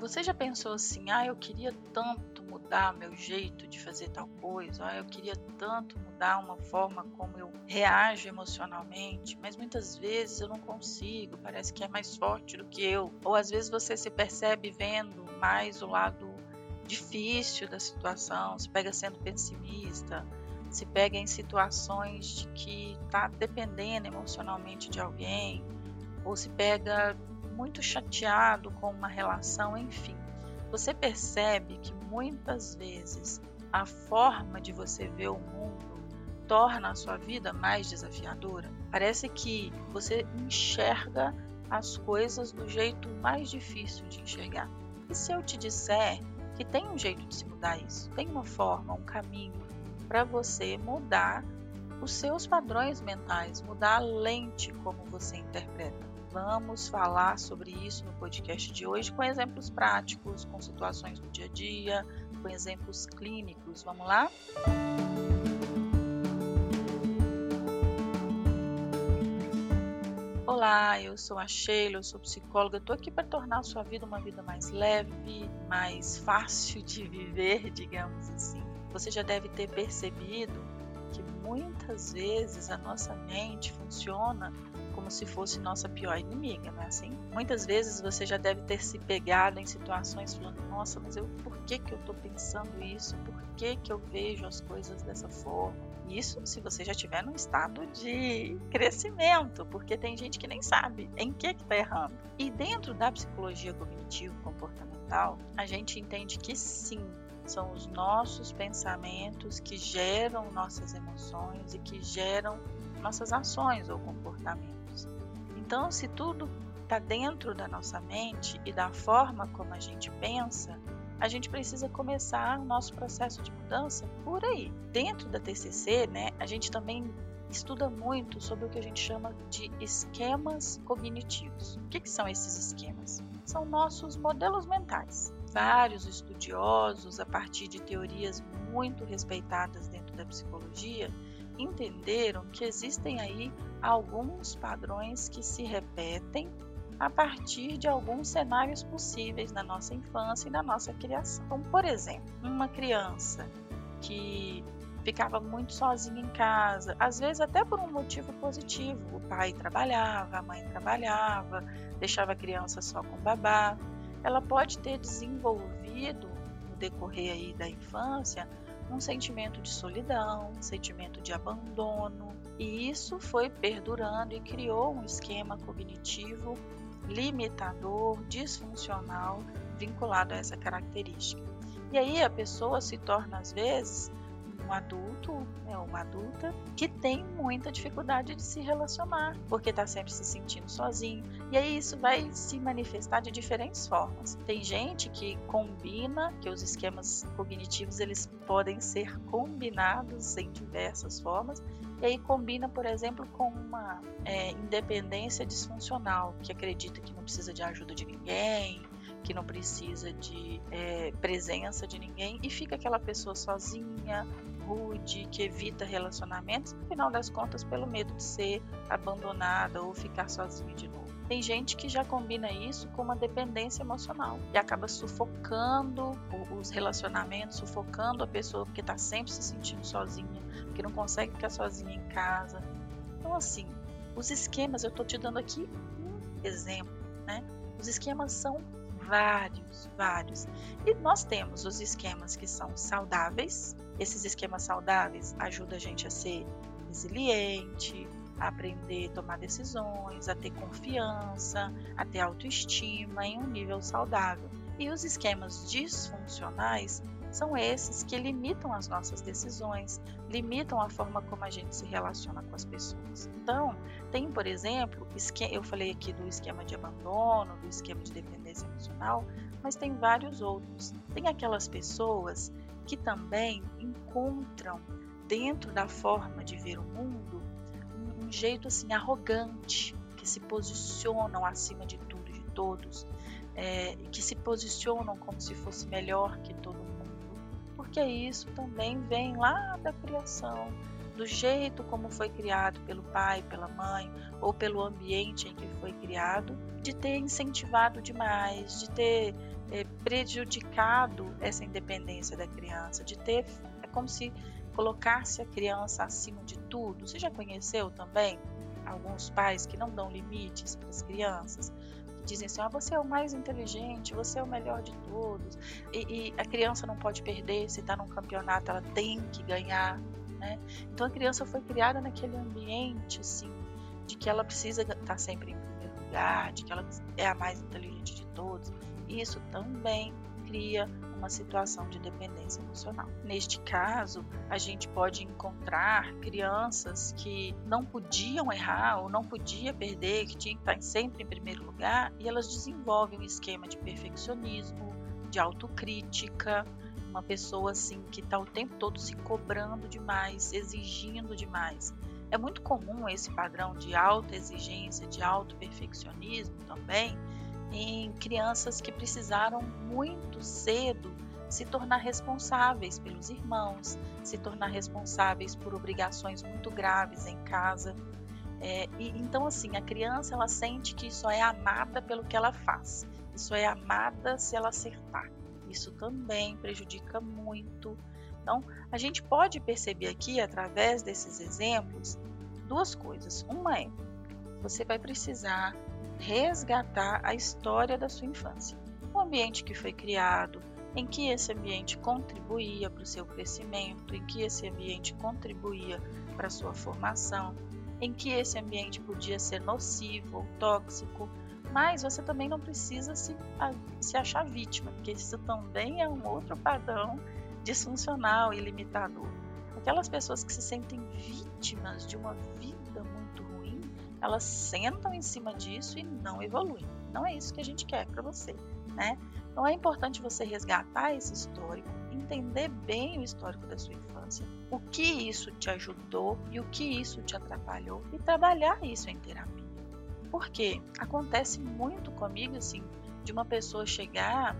Você já pensou assim, ah, eu queria tanto mudar meu jeito de fazer tal coisa, ah, eu queria tanto mudar uma forma como eu reajo emocionalmente, mas muitas vezes eu não consigo, parece que é mais forte do que eu. Ou às vezes você se percebe vendo mais o lado difícil da situação, se pega sendo pessimista, se pega em situações de que está dependendo emocionalmente de alguém, ou se pega muito chateado com uma relação, enfim. Você percebe que muitas vezes a forma de você ver o mundo torna a sua vida mais desafiadora? Parece que você enxerga as coisas do jeito mais difícil de enxergar. E se eu te disser que tem um jeito de se mudar isso, tem uma forma, um caminho para você mudar os seus padrões mentais, mudar a lente como você interpreta. Vamos falar sobre isso no podcast de hoje com exemplos práticos, com situações do dia a dia, com exemplos clínicos. Vamos lá? Olá, eu sou a Sheila, eu sou psicóloga. Estou aqui para tornar a sua vida uma vida mais leve, mais fácil de viver, digamos assim. Você já deve ter percebido muitas vezes a nossa mente funciona como se fosse nossa pior inimiga, não é assim? Muitas vezes você já deve ter se pegado em situações falando, nossa, mas eu, por que, que eu estou pensando isso? Por que, que eu vejo as coisas dessa forma? Isso se você já estiver num estado de crescimento, porque tem gente que nem sabe em que está errando. E dentro da psicologia cognitivo-comportamental, a gente entende que sim, são os nossos pensamentos que geram nossas emoções e que geram nossas ações ou comportamentos. Então, se tudo está dentro da nossa mente e da forma como a gente pensa, a gente precisa começar o nosso processo de mudança por aí. Dentro da TCC, né, a gente também estuda muito sobre o que a gente chama de esquemas cognitivos. O que, que são esses esquemas? São nossos modelos mentais vários estudiosos, a partir de teorias muito respeitadas dentro da psicologia, entenderam que existem aí alguns padrões que se repetem a partir de alguns cenários possíveis na nossa infância e na nossa criação. Como, por exemplo, uma criança que ficava muito sozinha em casa, às vezes até por um motivo positivo. O pai trabalhava, a mãe trabalhava, deixava a criança só com o babá ela pode ter desenvolvido no decorrer aí da infância um sentimento de solidão, um sentimento de abandono, e isso foi perdurando e criou um esquema cognitivo limitador, disfuncional, vinculado a essa característica. E aí a pessoa se torna às vezes um adulto, né, uma adulta, que tem muita dificuldade de se relacionar, porque está sempre se sentindo sozinho. E aí isso vai se manifestar de diferentes formas. Tem gente que combina, que os esquemas cognitivos eles podem ser combinados em diversas formas, e aí combina, por exemplo, com uma é, independência disfuncional, que acredita que não precisa de ajuda de ninguém, que não precisa de é, presença de ninguém e fica aquela pessoa sozinha, rude, que evita relacionamentos, no final das contas, pelo medo de ser abandonada ou ficar sozinha de novo. Tem gente que já combina isso com uma dependência emocional e acaba sufocando os relacionamentos, sufocando a pessoa porque está sempre se sentindo sozinha, porque não consegue ficar sozinha em casa. Então, assim, os esquemas, eu estou te dando aqui um exemplo, né? Os esquemas são vários, vários. E nós temos os esquemas que são saudáveis. Esses esquemas saudáveis ajudam a gente a ser resiliente, a aprender a tomar decisões, a ter confiança, a ter autoestima em um nível saudável. E os esquemas disfuncionais são esses que limitam as nossas decisões, limitam a forma como a gente se relaciona com as pessoas. Então, tem, por exemplo, eu falei aqui do esquema de abandono, do esquema de dependência emocional, mas tem vários outros. Tem aquelas pessoas que também encontram dentro da forma de ver o mundo um jeito assim arrogante, que se posicionam acima de tudo de todos, é, que se posicionam como se fosse melhor que todo mundo porque isso também vem lá da criação, do jeito como foi criado pelo pai, pela mãe ou pelo ambiente em que foi criado, de ter incentivado demais, de ter é, prejudicado essa independência da criança, de ter é como se colocasse a criança acima de tudo. Você já conheceu também alguns pais que não dão limites para as crianças? Que dizem assim: ah, você é o mais inteligente, você é o melhor de todos, e, e a criança não pode perder, se está num campeonato, ela tem que ganhar. Né? Então a criança foi criada naquele ambiente assim, de que ela precisa estar sempre em de que ela é a mais inteligente de todos. Isso também cria uma situação de dependência emocional. Neste caso, a gente pode encontrar crianças que não podiam errar ou não podia perder, que tinham que estar sempre em primeiro lugar, e elas desenvolvem um esquema de perfeccionismo, de autocrítica, uma pessoa assim que está o tempo todo se cobrando demais, exigindo demais. É muito comum esse padrão de alta exigência, de alto perfeccionismo também, em crianças que precisaram muito cedo se tornar responsáveis pelos irmãos, se tornar responsáveis por obrigações muito graves em casa. É, e, então, assim, a criança ela sente que só é amada pelo que ela faz, isso é amada se ela acertar. Isso também prejudica muito. Então, a gente pode perceber aqui, através desses exemplos, duas coisas. Uma é, você vai precisar resgatar a história da sua infância. O ambiente que foi criado, em que esse ambiente contribuía para o seu crescimento, em que esse ambiente contribuía para a sua formação, em que esse ambiente podia ser nocivo ou tóxico, mas você também não precisa se, se achar vítima, porque isso também é um outro padrão disfuncional e limitador. Aquelas pessoas que se sentem vítimas de uma vida muito ruim, elas sentam em cima disso e não evoluem. Não é isso que a gente quer para você, né? Então é importante você resgatar esse histórico, entender bem o histórico da sua infância, o que isso te ajudou e o que isso te atrapalhou e trabalhar isso em terapia. Porque acontece muito comigo assim, de uma pessoa chegar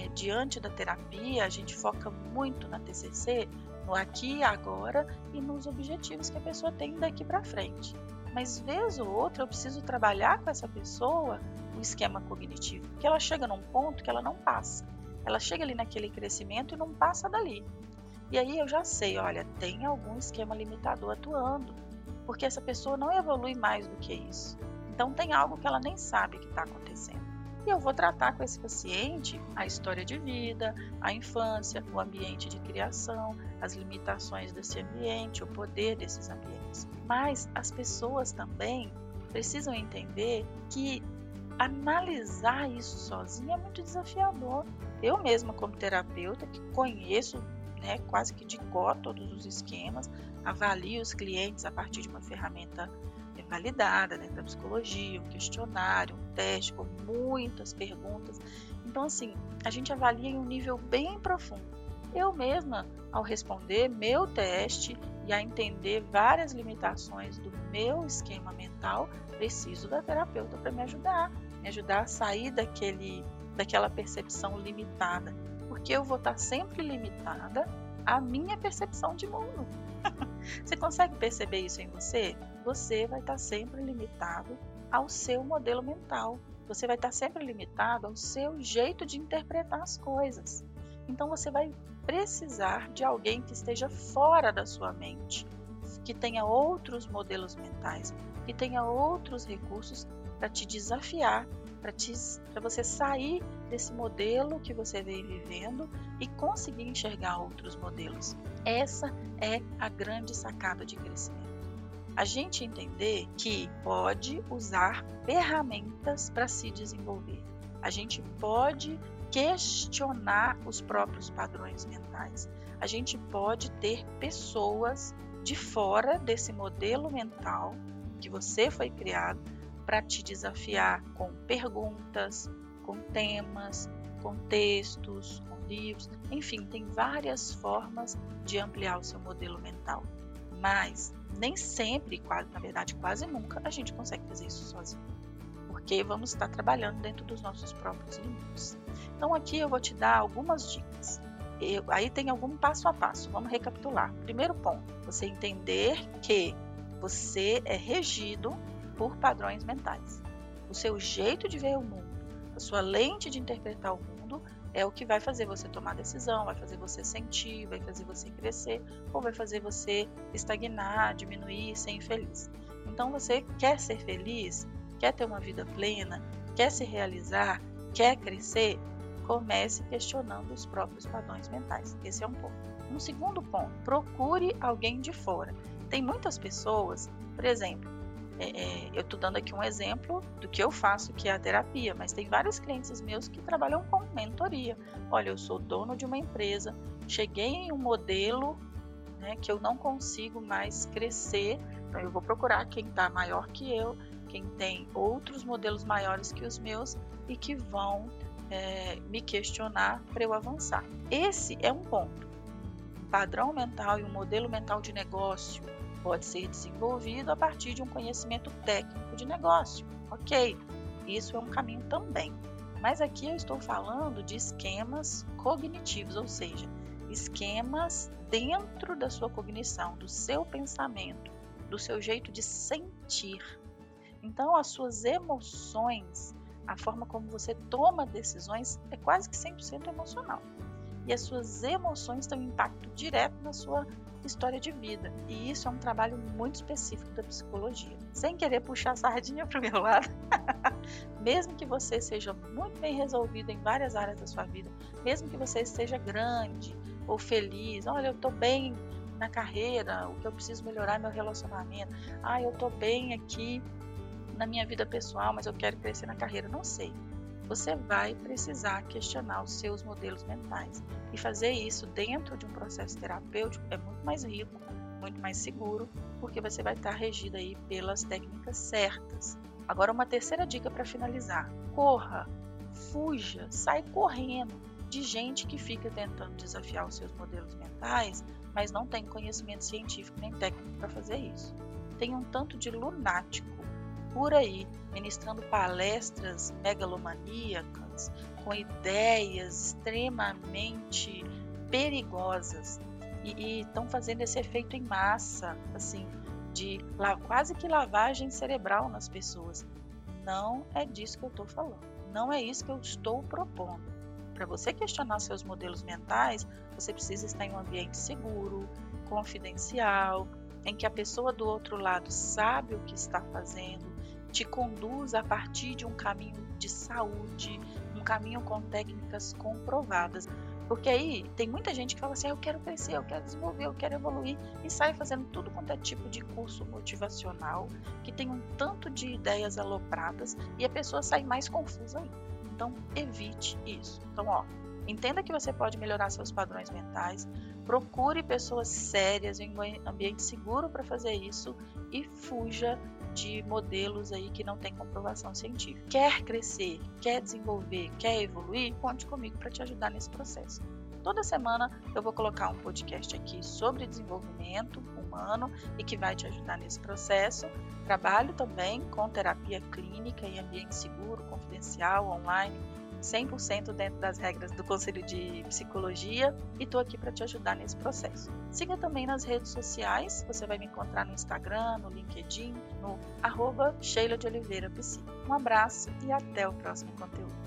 é, diante da terapia, a gente foca muito na TCC, no aqui e agora e nos objetivos que a pessoa tem daqui para frente. Mas vez ou outra eu preciso trabalhar com essa pessoa o esquema cognitivo, porque ela chega num ponto que ela não passa. Ela chega ali naquele crescimento e não passa dali. E aí eu já sei, olha, tem algum esquema limitador atuando, porque essa pessoa não evolui mais do que isso. Então tem algo que ela nem sabe que está acontecendo. E eu vou tratar com esse paciente a história de vida, a infância, o ambiente de criação, as limitações desse ambiente, o poder desses ambientes. Mas as pessoas também precisam entender que analisar isso sozinha é muito desafiador. Eu mesma, como terapeuta, que conheço né, quase que de cor todos os esquemas, avalio os clientes a partir de uma ferramenta validada dentro da psicologia, um questionário, um teste com muitas perguntas. Então, assim, a gente avalia em um nível bem profundo. Eu mesma, ao responder meu teste e a entender várias limitações do meu esquema mental, preciso da terapeuta para me ajudar, me ajudar a sair daquele, daquela percepção limitada, porque eu vou estar sempre limitada à minha percepção de mundo. você consegue perceber isso em você? Você vai estar sempre limitado ao seu modelo mental. Você vai estar sempre limitado ao seu jeito de interpretar as coisas. Então você vai precisar de alguém que esteja fora da sua mente, que tenha outros modelos mentais, que tenha outros recursos para te desafiar, para você sair desse modelo que você vem vivendo e conseguir enxergar outros modelos. Essa é a grande sacada de crescimento. A gente entender que pode usar ferramentas para se desenvolver. A gente pode questionar os próprios padrões mentais. A gente pode ter pessoas de fora desse modelo mental que você foi criado para te desafiar com perguntas, com temas, com textos, com livros, enfim, tem várias formas de ampliar o seu modelo mental. Mas nem sempre, quase, na verdade quase nunca, a gente consegue fazer isso sozinho. Porque vamos estar trabalhando dentro dos nossos próprios limites. Então aqui eu vou te dar algumas dicas. Eu, aí tem algum passo a passo. Vamos recapitular. Primeiro ponto, você entender que você é regido por padrões mentais. O seu jeito de ver o mundo, a sua lente de interpretar o mundo é o que vai fazer você tomar decisão, vai fazer você sentir, vai fazer você crescer ou vai fazer você estagnar, diminuir, ser infeliz. Então você quer ser feliz, quer ter uma vida plena, quer se realizar, quer crescer, comece questionando os próprios padrões mentais. Esse é um ponto. Um segundo ponto, procure alguém de fora. Tem muitas pessoas, por exemplo, é, é, eu estou dando aqui um exemplo do que eu faço, que é a terapia, mas tem vários clientes meus que trabalham com mentoria. Olha, eu sou dono de uma empresa, cheguei em um modelo né, que eu não consigo mais crescer, então eu vou procurar quem está maior que eu, quem tem outros modelos maiores que os meus e que vão é, me questionar para eu avançar. Esse é um ponto. Padrão mental e um modelo mental de negócio pode ser desenvolvido a partir de um conhecimento técnico de negócio. Ok, isso é um caminho também. Mas aqui eu estou falando de esquemas cognitivos, ou seja, esquemas dentro da sua cognição, do seu pensamento, do seu jeito de sentir. Então, as suas emoções a forma como você toma decisões é quase que 100% emocional. E as suas emoções têm um impacto direto na sua história de vida. E isso é um trabalho muito específico da psicologia. Sem querer puxar a sardinha para o meu lado, mesmo que você seja muito bem resolvido em várias áreas da sua vida, mesmo que você esteja grande ou feliz, olha, eu estou bem na carreira, o que eu preciso melhorar é meu relacionamento, ah, eu estou bem aqui na minha vida pessoal, mas eu quero crescer na carreira, não sei. Você vai precisar questionar os seus modelos mentais e fazer isso dentro de um processo terapêutico é muito mais rico, muito mais seguro, porque você vai estar regido aí pelas técnicas certas. Agora uma terceira dica para finalizar: corra, fuja, sai correndo de gente que fica tentando desafiar os seus modelos mentais, mas não tem conhecimento científico nem técnico para fazer isso. Tem um tanto de lunático por aí, ministrando palestras megalomaníacas, com ideias extremamente perigosas e estão fazendo esse efeito em massa, assim, de quase que lavagem cerebral nas pessoas. Não é disso que eu estou falando. Não é isso que eu estou propondo. Para você questionar seus modelos mentais, você precisa estar em um ambiente seguro, confidencial, em que a pessoa do outro lado sabe o que está fazendo, te conduz a partir de um caminho de saúde, um caminho com técnicas comprovadas. Porque aí tem muita gente que fala assim: ah, eu quero crescer, eu quero desenvolver, eu quero evoluir, e sai fazendo tudo quanto é tipo de curso motivacional, que tem um tanto de ideias alopradas, e a pessoa sai mais confusa ainda. Então, evite isso. Então, ó, entenda que você pode melhorar seus padrões mentais, procure pessoas sérias em um ambiente seguro para fazer isso e fuja de modelos aí que não tem comprovação científica. Quer crescer, quer desenvolver, quer evoluir? Conte comigo para te ajudar nesse processo. Toda semana eu vou colocar um podcast aqui sobre desenvolvimento humano e que vai te ajudar nesse processo. Trabalho também com terapia clínica em ambiente seguro, confidencial, online 100% dentro das regras do Conselho de Psicologia e estou aqui para te ajudar nesse processo. Siga também nas redes sociais, você vai me encontrar no Instagram, no LinkedIn, no arroba Sheila de Oliveira Um abraço e até o próximo conteúdo.